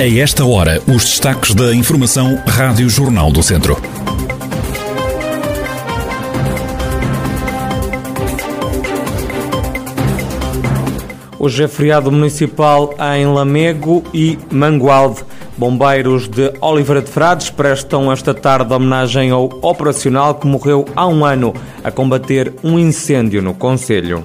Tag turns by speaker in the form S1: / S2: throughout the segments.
S1: A esta hora, os destaques da Informação Rádio Jornal do Centro.
S2: Hoje é feriado municipal em Lamego e Mangualde. Bombeiros de Oliveira de Frades prestam esta tarde homenagem ao operacional que morreu há um ano a combater um incêndio no Conselho.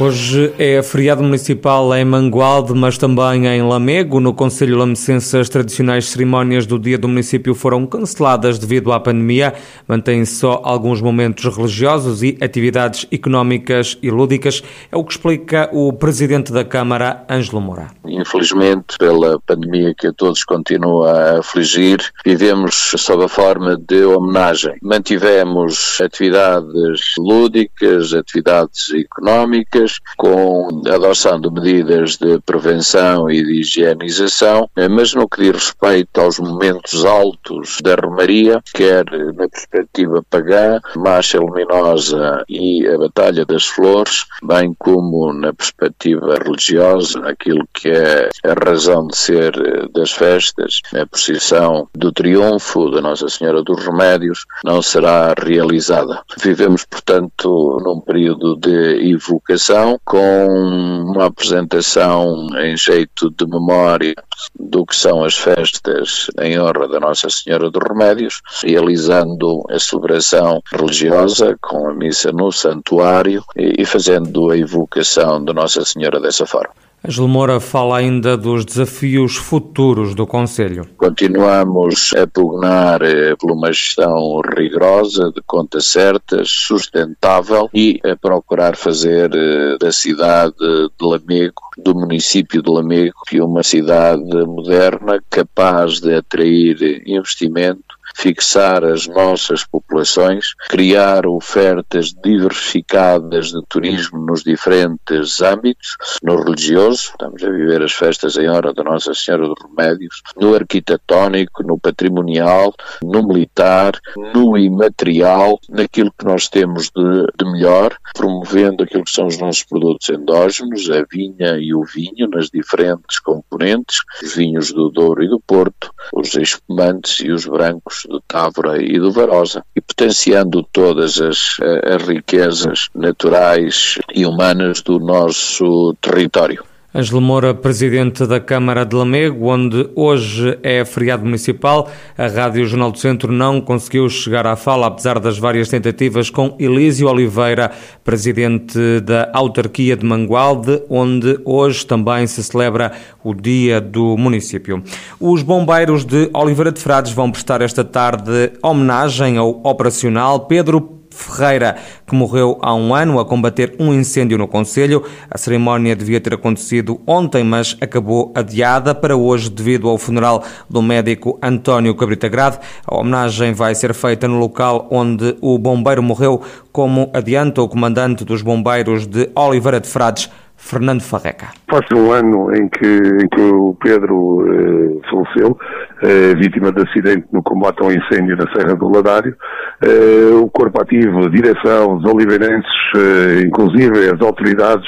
S2: Hoje é feriado municipal em Mangualde, mas também em Lamego. No Conselho Lamecense, as tradicionais cerimónias do dia do município foram canceladas devido à pandemia. Mantêm-se só alguns momentos religiosos e atividades económicas e lúdicas. É o que explica o Presidente da Câmara, Ângelo Moura.
S3: Infelizmente, pela pandemia que a todos continua a afligir, vivemos sob a forma de homenagem. Mantivemos atividades lúdicas, atividades económicas, com a adoção de medidas de prevenção e de higienização, eh, mas no que diz respeito aos momentos altos da Romaria, quer na perspectiva pagã, Marcha Luminosa e a Batalha das Flores, bem como na perspectiva religiosa, aquilo que é a razão de ser eh, das festas, a procissão do triunfo da Nossa Senhora dos Remédios, não será realizada. Vivemos, portanto, num período de evocação com uma apresentação em jeito de memória do que são as festas em honra da Nossa Senhora dos Remédios, realizando a celebração religiosa com a missa no santuário e fazendo a evocação de Nossa Senhora dessa forma.
S2: Angelo Moura fala ainda dos desafios futuros do Conselho.
S3: Continuamos a pugnar eh, por uma gestão rigorosa, de contas certas, sustentável e a procurar fazer eh, da cidade de Lamego, do município de Lamego, uma cidade moderna capaz de atrair investimento fixar as nossas populações, criar ofertas diversificadas de turismo nos diferentes âmbitos, no religioso, estamos a viver as festas em hora da Nossa Senhora dos Remédios, no arquitetónico, no patrimonial, no militar, no imaterial, naquilo que nós temos de, de melhor, promovendo aquilo que são os nossos produtos endógenos, a vinha e o vinho nas diferentes componentes, os vinhos do Douro e do Porto, os espumantes e os brancos do Távora e do Varosa, e potenciando todas as, eh, as riquezas naturais e humanas do nosso território.
S2: Ângelo Moura, presidente da Câmara de Lamego, onde hoje é feriado municipal. A Rádio Jornal do Centro não conseguiu chegar à fala, apesar das várias tentativas, com Elísio Oliveira, presidente da autarquia de Mangualde, onde hoje também se celebra o Dia do Município. Os bombeiros de Oliveira de Frades vão prestar esta tarde homenagem ao operacional Pedro Ferreira, que morreu há um ano a combater um incêndio no Conselho. A cerimónia devia ter acontecido ontem, mas acabou adiada para hoje devido ao funeral do médico António Cabrita Grade. A homenagem vai ser feita no local onde o bombeiro morreu, como adianta o comandante dos bombeiros de Oliveira de Frades, Fernando Farreca.
S4: Faz um ano em que, em que o Pedro eh, faleceu, eh, vítima de acidente no combate ao incêndio na Serra do Ladário. Eh, o corpo ativo, a direção, os oliveirenses, eh, inclusive as autoridades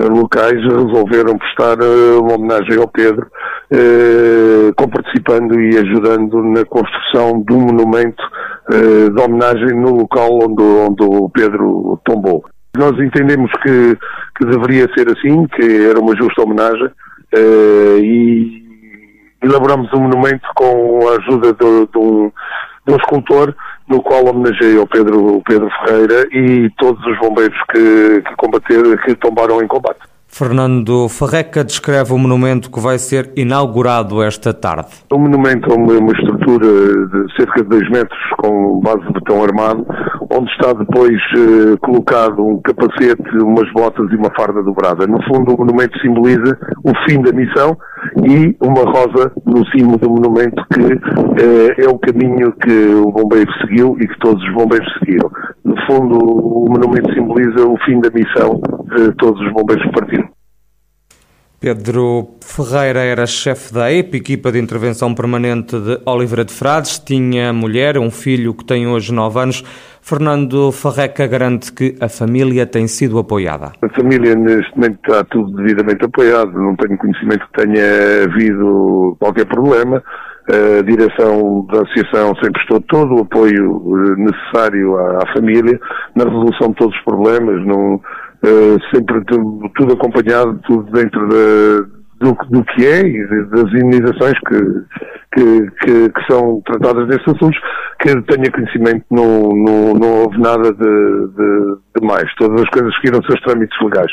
S4: eh, locais resolveram prestar eh, uma homenagem ao Pedro, comparticipando e ajudando na construção de um monumento de homenagem no local onde, onde o Pedro tombou. Nós entendemos que, que deveria ser assim, que era uma justa homenagem uh, e elaboramos um monumento com a ajuda de, de, um, de um escultor no qual homenageei o Pedro, o Pedro Ferreira e todos os bombeiros que, que que tombaram em combate.
S2: Fernando Farreca descreve o monumento que vai ser inaugurado esta tarde.
S4: O monumento é uma, uma estrutura de cerca de 2 metros com base de betão armado, onde está depois eh, colocado um capacete, umas botas e uma farda dobrada. No fundo, o monumento simboliza o fim da missão e uma rosa no cimo do monumento que eh, é o caminho que o bombeiro seguiu e que todos os bombeiros seguiram. No fundo, o monumento simboliza o fim da missão de todos os bombeiros que partiram.
S2: Pedro Ferreira era chefe da EPI, equipa de intervenção permanente de Oliveira de Frades, tinha mulher, um filho que tem hoje 9 anos. Fernando Farreca garante que a família tem sido apoiada.
S4: A família neste momento está tudo devidamente apoiado, não tenho conhecimento que tenha havido qualquer problema. A direção da Associação sempre prestou todo o apoio eh, necessário à, família na resolução de todos os problemas, não, sempre tudo, acompanhado, tudo dentro de, do, do, que é e das imunizações que, que, que, que, são tratadas nesses assuntos, que tenha conhecimento, não, não, não houve nada de, de, de, mais. Todas as coisas seguiram seus trâmites legais.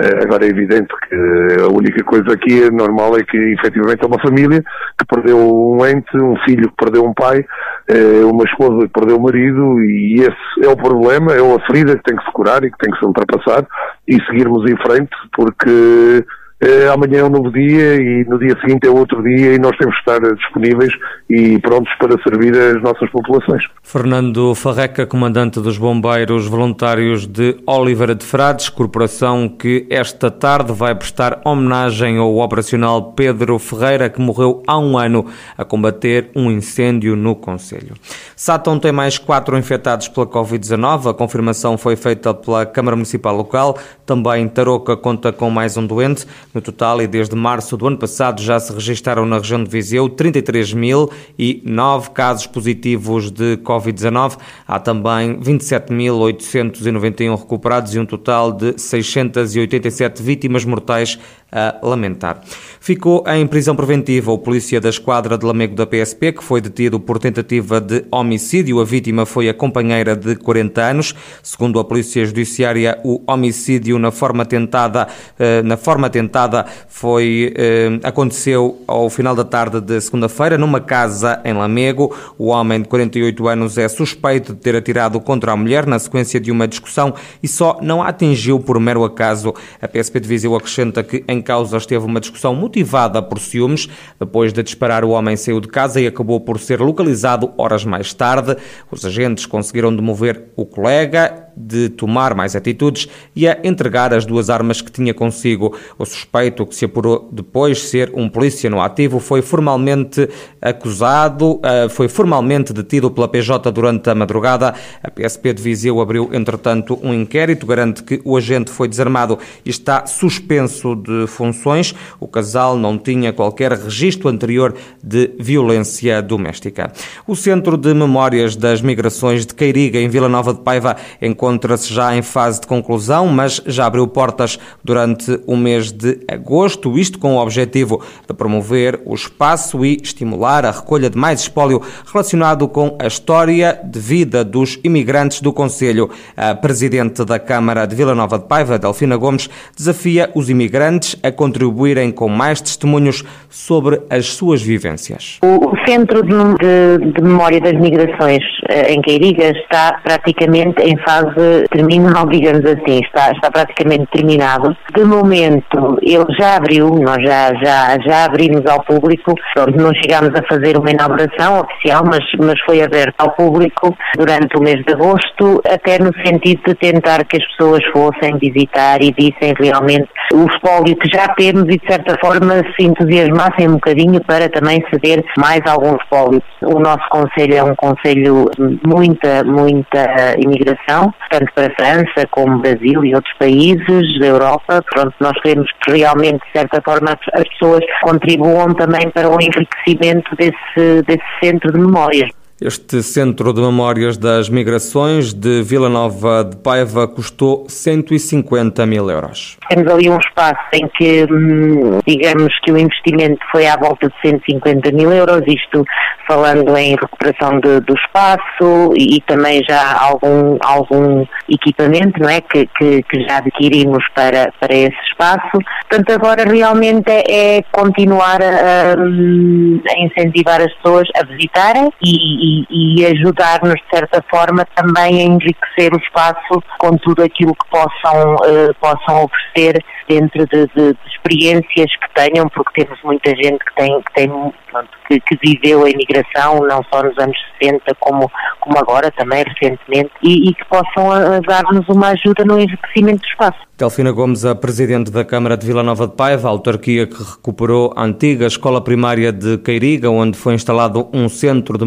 S4: Uh, agora é evidente que a única coisa aqui é normal é que efetivamente é uma família que perdeu um ente, um filho que perdeu um pai, uh, uma esposa que perdeu o um marido e esse é o problema, é a ferida que tem que se curar e que tem que se ultrapassar e seguirmos em frente porque Uh, amanhã é um novo dia e no dia seguinte é outro dia e nós temos que estar disponíveis e prontos para servir as nossas populações.
S2: Fernando Farreca, comandante dos Bombeiros Voluntários de Oliveira de Frades, corporação que esta tarde vai prestar homenagem ao operacional Pedro Ferreira, que morreu há um ano a combater um incêndio no Conselho. Sátão tem mais quatro infectados pela Covid-19. A confirmação foi feita pela Câmara Municipal Local. Também Tarouca conta com mais um doente. No total, e desde março do ano passado, já se registaram na região de Viseu 33.009 casos positivos de Covid-19. Há também 27.891 recuperados e um total de 687 vítimas mortais a lamentar. Ficou em prisão preventiva o polícia da esquadra de Lamego da PSP, que foi detido por tentativa de homicídio. A vítima foi a companheira de 40 anos. Segundo a Polícia Judiciária, o homicídio na forma tentada, eh, na forma tentada foi, eh, aconteceu ao final da tarde de segunda-feira, numa casa em Lamego. O homem de 48 anos é suspeito de ter atirado contra a mulher na sequência de uma discussão e só não a atingiu por mero acaso. A PSP de Viseu acrescenta que em em causa esteve uma discussão motivada por ciúmes. Depois de disparar, o homem saiu de casa e acabou por ser localizado horas mais tarde. Os agentes conseguiram demover o colega, de tomar mais atitudes e a entregar as duas armas que tinha consigo. O suspeito, que se apurou depois ser um polícia no ativo, foi formalmente acusado, eh, foi formalmente detido pela PJ durante a madrugada. A PSP de Viseu abriu, entretanto, um inquérito, garante que o agente foi desarmado e está suspenso de funções. O casal não tinha qualquer registro anterior de violência doméstica. O Centro de Memórias das Migrações de Queiriga, em Vila Nova de Paiva, encontra-se já em fase de conclusão, mas já abriu portas durante o mês de agosto, isto com o objetivo de promover o espaço e estimular a recolha de mais espólio relacionado com a história de vida dos imigrantes do Conselho. A presidente da Câmara de Vila Nova de Paiva, Delfina Gomes, desafia os imigrantes a contribuírem com mais testemunhos sobre as suas vivências.
S5: O Centro de, de Memória das Migrações em Queiriga está praticamente em fase terminal, digamos assim, está, está praticamente terminado. De momento, ele já abriu, nós já, já, já abrimos ao público, pronto, não chegámos a fazer uma inauguração oficial, mas, mas foi aberto ao público durante o mês de agosto, até no sentido de tentar que as pessoas fossem visitar e vissem realmente o espólio que já temos e de certa forma se entusiasmassem um bocadinho para também ceder mais algum espólio. O nosso Conselho é um Conselho muita, muita imigração, tanto para a França como Brasil e outros países da Europa. Pronto, nós queremos que realmente, de certa forma, as pessoas contribuam também para o enriquecimento desse, desse centro de memórias.
S2: Este Centro de Memórias das Migrações de Vila Nova de Paiva custou 150 mil euros.
S5: Temos ali um espaço em que, hum, digamos que o investimento foi à volta de 150 mil euros, isto falando em recuperação de, do espaço e, e, também já algum, algum equipamento não é, que, que, que, já adquirimos para, para esse espaço. Portanto, agora realmente é, é continuar a, a, incentivar as pessoas a visitarem e e, ajudar-nos, de certa forma, também a enriquecer o espaço com tudo aquilo que possam, uh, possam oferecer dentro de, de, de, experiências que tenham, porque temos muita gente que tem, que, tem pronto, que, que, viveu a imigração, não só nos anos 60, como, como agora também recentemente, e, e que possam eh, dar-nos uma ajuda no enriquecimento do espaço.
S2: Delfina Gomes, a Presidente da Câmara de Vila Nova de Paiva, a autarquia que recuperou a antiga Escola Primária de Queiriga, onde foi instalado um centro de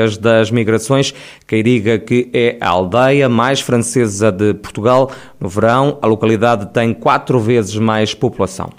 S2: memórias das migrações. Queiriga, que é a aldeia mais francesa de Portugal. No verão, a localidade tem quatro vezes mais população.